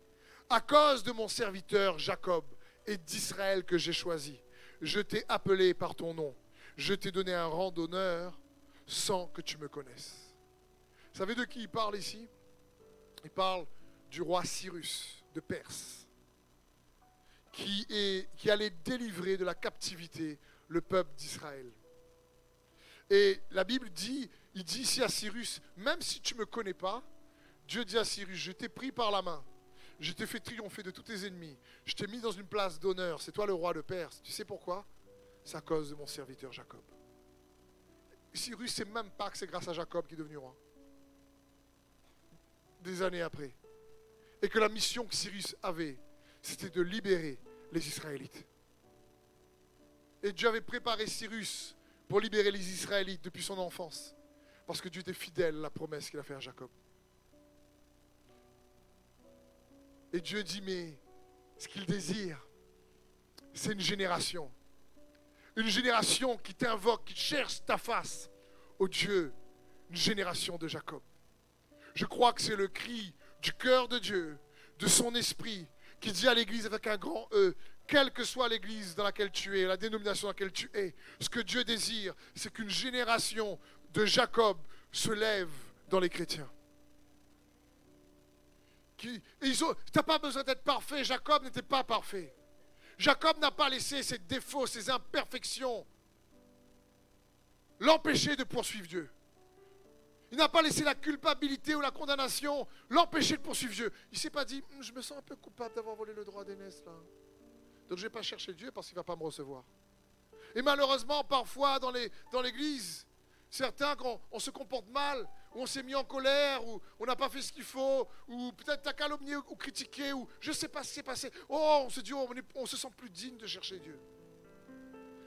à cause de mon serviteur Jacob et d'Israël que j'ai choisi, je t'ai appelé par ton nom, je t'ai donné un rang d'honneur sans que tu me connaisses. Vous savez de qui il parle ici? Il parle du roi Cyrus de Perse, qui, allait délivrer de la captivité le peuple d'Israël. Et la Bible dit, il dit ici à Cyrus, même si tu ne me connais pas, Dieu dit à Cyrus, je t'ai pris par la main, je t'ai fait triompher de tous tes ennemis, je t'ai mis dans une place d'honneur, c'est toi le roi de Perse. Tu sais pourquoi? C'est à cause de mon serviteur Jacob. Cyrus ne sait même pas que c'est grâce à Jacob qu'il est devenu roi des années après. Et que la mission que Cyrus avait, c'était de libérer les Israélites. Et Dieu avait préparé Cyrus pour libérer les Israélites depuis son enfance. Parce que Dieu était fidèle à la promesse qu'il a faite à Jacob. Et Dieu dit, mais ce qu'il désire, c'est une génération. Une génération qui t'invoque, qui cherche ta face. au Dieu, une génération de Jacob. Je crois que c'est le cri du cœur de Dieu, de son esprit, qui dit à l'Église avec un grand E, quelle que soit l'Église dans laquelle tu es, la dénomination dans laquelle tu es, ce que Dieu désire, c'est qu'une génération de Jacob se lève dans les chrétiens. Tu n'as pas besoin d'être parfait. Jacob n'était pas parfait. Jacob n'a pas laissé ses défauts, ses imperfections l'empêcher de poursuivre Dieu. Il n'a pas laissé la culpabilité ou la condamnation l'empêcher de poursuivre Dieu. Il ne s'est pas dit, hum, je me sens un peu coupable d'avoir volé le droit d'aînesse là. Donc je ne vais pas chercher Dieu parce qu'il ne va pas me recevoir. Et malheureusement, parfois dans l'église, certains, quand on se comporte mal, ou on s'est mis en colère, ou on n'a pas fait ce qu'il faut, ou peut-être t'as calomnié ou critiqué, ou je ne sais pas ce qui s'est passé. Oh, on se dit, oh, on, se sent plus digne de chercher Dieu.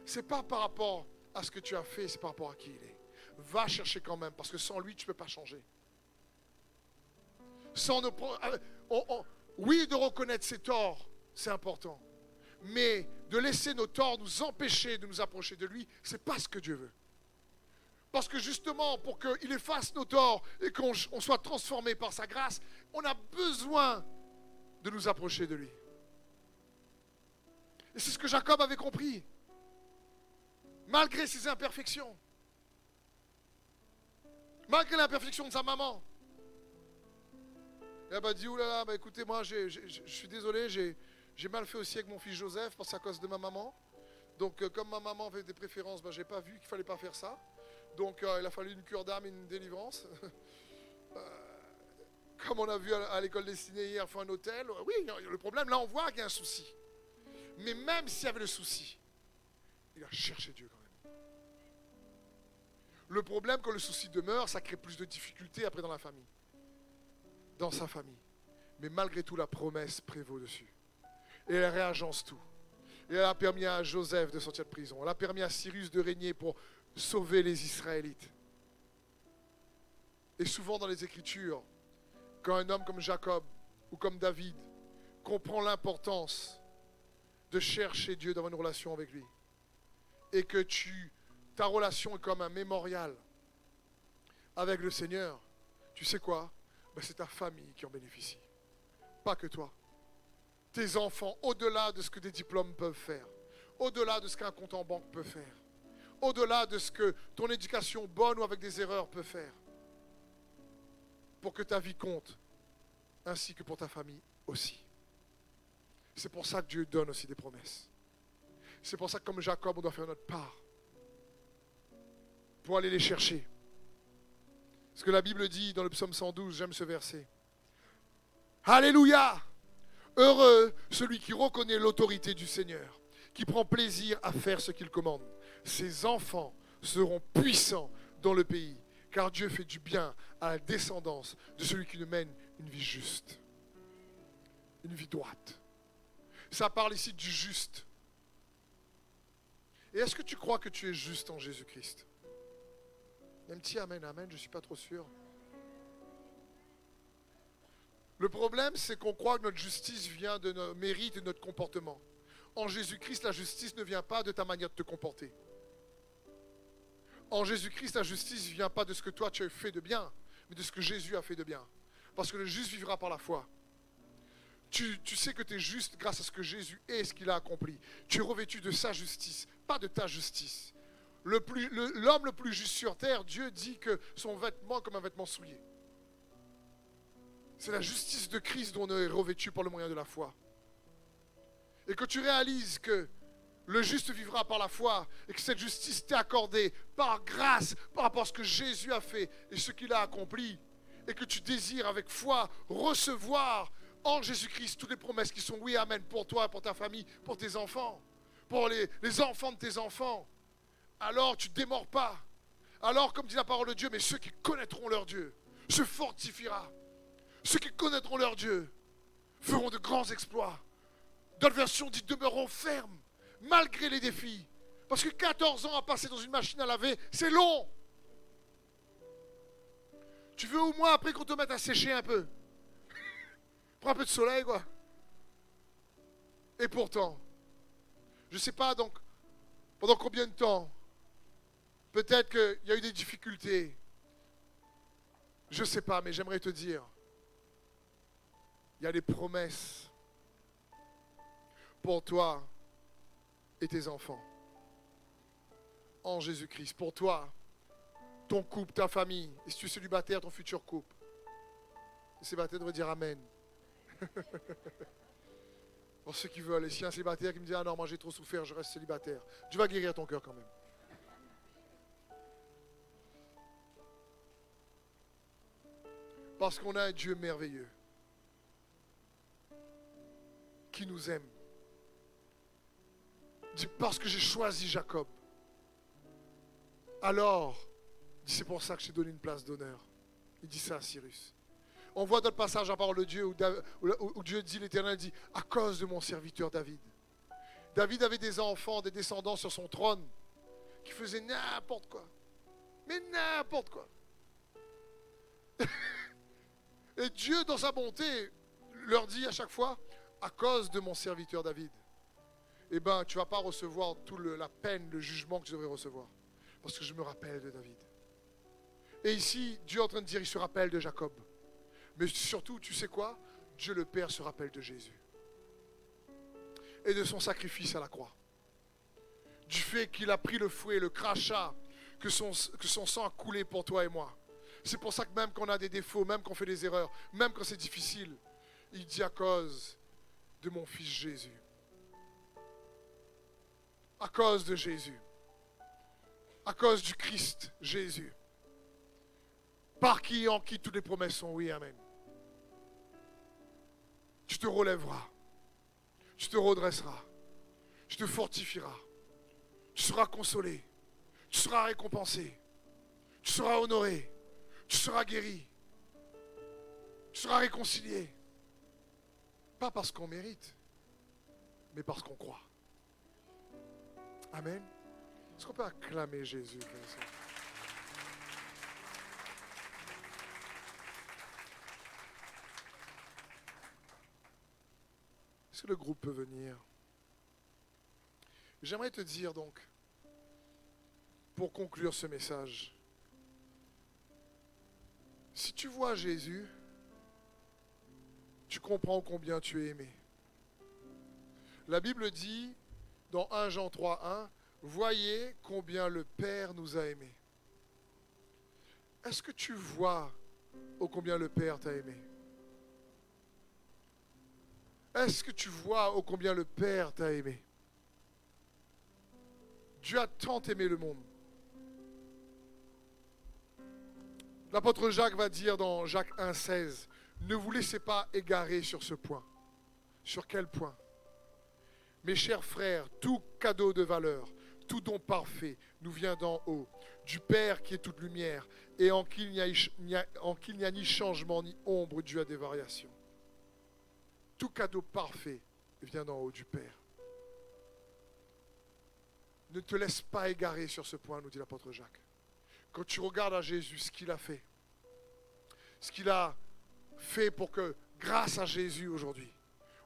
Ce n'est pas par rapport à ce que tu as fait, c'est par rapport à qui il est. Va chercher quand même, parce que sans lui, tu ne peux pas changer. Sans nos, euh, oui, de reconnaître ses torts, c'est important. Mais de laisser nos torts nous empêcher de nous approcher de lui, ce n'est pas ce que Dieu veut. Parce que justement, pour qu'il efface nos torts et qu'on soit transformé par sa grâce, on a besoin de nous approcher de lui. Et c'est ce que Jacob avait compris. Malgré ses imperfections. Malgré l'imperfection de sa maman. Elle m'a dit, oulala, bah écoutez, moi, je suis désolé, j'ai mal fait aussi avec mon fils Joseph, parce à cause de ma maman. Donc, euh, comme ma maman avait des préférences, bah, je n'ai pas vu qu'il fallait pas faire ça. Donc euh, il a fallu une cure d'âme et une délivrance. Euh, comme on a vu à, l'école destinée hier, faut un hôtel. Oui, le problème, là, on voit qu'il y a un souci. Mais même s'il y avait le souci, il a cherché Dieu. Le problème, quand le souci demeure, ça crée plus de difficultés après dans la famille. Dans sa famille. Mais malgré tout, la promesse prévaut dessus. Et elle réagence tout. Et elle a permis à Joseph de sortir de prison. Elle a permis à Cyrus de régner pour sauver les Israélites. Et souvent dans les Écritures, quand un homme comme Jacob ou comme David comprend l'importance de chercher Dieu dans une relation avec lui, et que tu, ta relation est comme un mémorial avec le Seigneur, tu sais quoi? Ben, C'est ta famille qui en bénéficie, pas que toi. Tes enfants, au-delà de ce que des diplômes peuvent faire, au-delà de ce qu'un compte en banque peut faire, au-delà de ce que ton éducation bonne ou avec des erreurs peut faire, pour que ta vie compte, ainsi que pour ta famille aussi. C'est pour ça que Dieu donne aussi des promesses. C'est pour ça que comme Jacob, on doit faire notre part pour aller les chercher. Ce que la Bible dit dans le psaume 112, j'aime ce verset. Alléluia Heureux celui qui reconnaît l'autorité du Seigneur, qui prend plaisir à faire ce qu'il commande ses enfants seront puissants dans le pays, car Dieu fait du bien à la descendance de celui qui mène une vie juste, une vie droite. Ça parle ici du juste. Et est-ce que tu crois que tu es juste en Jésus-Christ? Un petit Amen, Amen, je ne suis pas trop sûr. Le problème, c'est qu'on croit que notre justice vient de nos mérites et de notre comportement. En Jésus-Christ, la justice ne vient pas de ta manière de te comporter. En Jésus-Christ, la justice ne vient pas de ce que toi tu as fait de bien, mais de ce que Jésus a fait de bien. Parce que le juste vivra par la foi. Tu, sais que tu es juste grâce à ce que Jésus est et ce qu'il a accompli. Tu es revêtu de sa justice, pas de ta justice. L'homme le, plus juste sur terre, Dieu dit que son vêtement comme un vêtement souillé. C'est la justice de Christ dont on est revêtu par le moyen de la foi. Et que tu réalises que le juste vivra par la foi et que cette justice t'est accordée par grâce par rapport à ce que Jésus a fait et ce qu'il a accompli. Et que tu désires avec foi recevoir en Jésus-Christ toutes les promesses qui sont oui, amen, pour toi, pour ta famille, pour tes enfants, pour les enfants de tes enfants. Alors tu ne démords pas. Alors, comme dit la parole de Dieu, mais ceux qui connaîtront leur Dieu se fortifiera. Ceux qui connaîtront leur Dieu feront de grands exploits. D'autres versions dit demeureront fermes malgré les défis. Parce que 14 ans à passer dans une machine à laver, c'est long. Tu veux au moins après qu'on te mette à sécher un peu. Prends un peu de soleil, quoi. Et pourtant, Je ne sais pas donc pendant combien de temps. Peut-être qu'il y a eu des difficultés. Je ne sais pas, mais j'aimerais te dire, il y a des promesses pour toi et tes enfants. En Jésus-Christ. Pour toi, ton couple, ta famille. Et si tu es célibataire, ton futur couple. Les célibataires devraient dire Amen. Pour ceux qui veulent, et si un célibataire qui me dit Ah non, moi j'ai trop souffert, je reste célibataire. Dieu va guérir ton cœur quand même. Parce qu'on a un Dieu merveilleux qui nous aime. Dit parce que j'ai choisi Jacob. Alors, c'est pour ça que je t'ai donné une place d'honneur. Il dit ça à Cyrus. On voit d'autres passages en parole de Dieu où Dieu dit, l'Éternel dit, à cause de mon serviteur David. David avait des enfants, des descendants sur son trône qui faisaient n'importe quoi. Mais n'importe quoi. Et Dieu, dans sa bonté, leur dit à chaque fois, à cause de mon serviteur David, eh bien, tu ne vas pas recevoir toute la peine, le jugement que tu devrais recevoir. Parce que je me rappelle de David. Et ici, Dieu est en train de dire, il se rappelle de Jacob. Mais surtout, tu sais quoi? Dieu le Père se rappelle de Jésus. Et de son sacrifice à la croix. Du fait qu'il a pris le fouet, le crachat, que son sang a coulé pour toi et moi. C'est pour ça que même quand on a des défauts, même quand on fait des erreurs, même quand c'est difficile, il dit à cause de mon fils Jésus. À cause de Jésus. À cause du Christ Jésus. Par qui et en qui toutes les promesses sont oui, Amen. Tu te relèveras. Tu te redresseras. Tu te fortifieras. Tu seras consolé. Tu seras récompensé. Tu seras honoré tu seras guéri. Tu seras réconcilié. Pas parce qu'on mérite, mais parce qu'on croit. Amen. Est-ce qu'on peut acclamer Jésus? Est-ce que le groupe peut venir? J'aimerais te dire donc, pour conclure ce message, si tu vois Jésus, tu comprends combien tu es aimé. La Bible dit dans 1 Jean 3, 1, Voyez combien le Père nous a aimés. Est-ce que tu vois combien le Père t'a aimé? Est-ce que tu vois combien le Père t'a aimé? Dieu a tant aimé le monde L'apôtre Jacques va dire dans Jacques 1,16 Ne vous laissez pas égarer sur ce point. Sur quel point? Mes chers frères, tout cadeau de valeur, tout don parfait nous vient d'en haut, du Père qui est toute lumière, et en qui il n'y a, ni changement ni ombre dû à des variations. Tout cadeau parfait vient d'en haut du Père. Ne te laisse pas égarer sur ce point, nous dit l'apôtre Jacques. Quand tu regardes à Jésus, ce qu'il a fait, ce qu'il a fait pour que, grâce à Jésus aujourd'hui,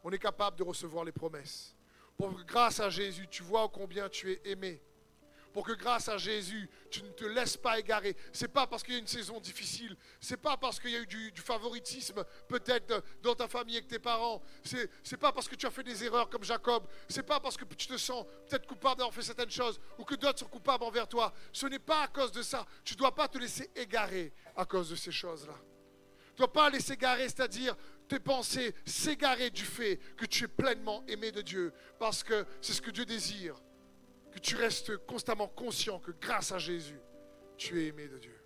on est capable de recevoir les promesses. Pour que, grâce à Jésus, tu vois combien tu es aimé pour que grâce à Jésus, tu ne te laisses pas égarer. C'est pas parce qu'il y a une saison difficile, c'est pas parce qu'il y a eu du, favoritisme peut-être dans ta famille avec tes parents, c'est n'est pas parce que tu as fait des erreurs comme Jacob, c'est pas parce que tu te sens peut-être coupable d'avoir fait certaines choses ou que d'autres sont coupables envers toi. Ce n'est pas à cause de ça. Tu ne dois pas te laisser égarer à cause de ces choses-là. Tu ne dois pas laisser égarer, c'est-à-dire tes pensées s'égarer du fait que tu es pleinement aimé de Dieu, parce que c'est ce que Dieu désire tu restes constamment conscient que grâce à Jésus, tu es aimé de Dieu.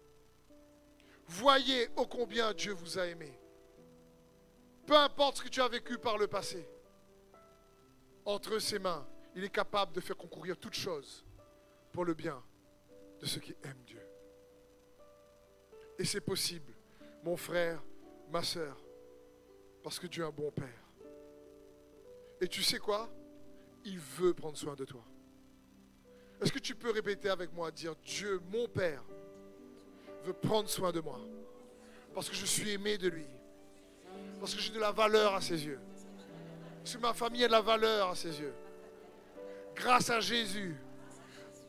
Voyez ô combien Dieu vous a aimé. Peu importe ce que tu as vécu par le passé, entre ses mains, il est capable de faire concourir toutes choses pour le bien de ceux qui aiment Dieu. Et c'est possible, mon frère, ma soeur, parce que Dieu est un bon Père. Et tu sais quoi? Il veut prendre soin de toi. Est-ce que tu peux répéter avec moi, dire Dieu, mon Père, veut prendre soin de moi parce que je suis aimé de lui, parce que j'ai de la valeur à ses yeux, parce que ma famille a de la valeur à ses yeux. grâce à Jésus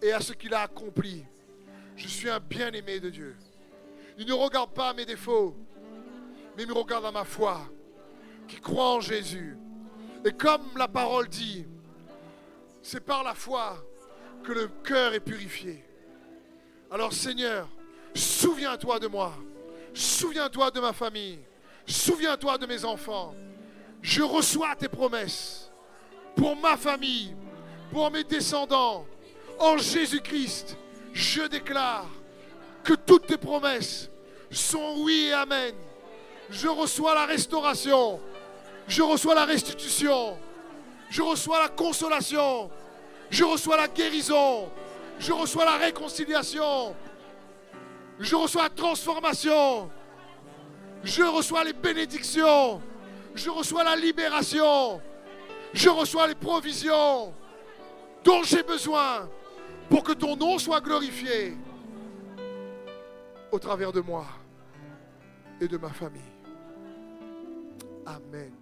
et à ce qu'il a accompli, je suis un bien-aimé de Dieu. Il ne regarde pas mes défauts, mais il me regarde à ma foi, qui croit en Jésus. Et comme la parole dit, c'est par la foi que le cœur est purifié. Alors Seigneur, souviens-toi de moi, souviens-toi de ma famille, souviens-toi de mes enfants. Je reçois tes promesses pour ma famille, pour mes descendants. En Jésus-Christ, je déclare que toutes tes promesses sont oui et amen. Je reçois la restauration, je reçois la restitution, je reçois la consolation, je reçois la guérison, je reçois la réconciliation, je reçois la transformation, je reçois les bénédictions, je reçois la libération, je reçois les provisions dont j'ai besoin pour que ton nom soit glorifié au travers de moi et de ma famille. Amen.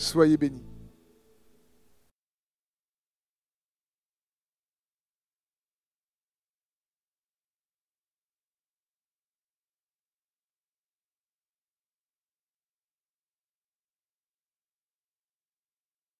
Soyez bénis.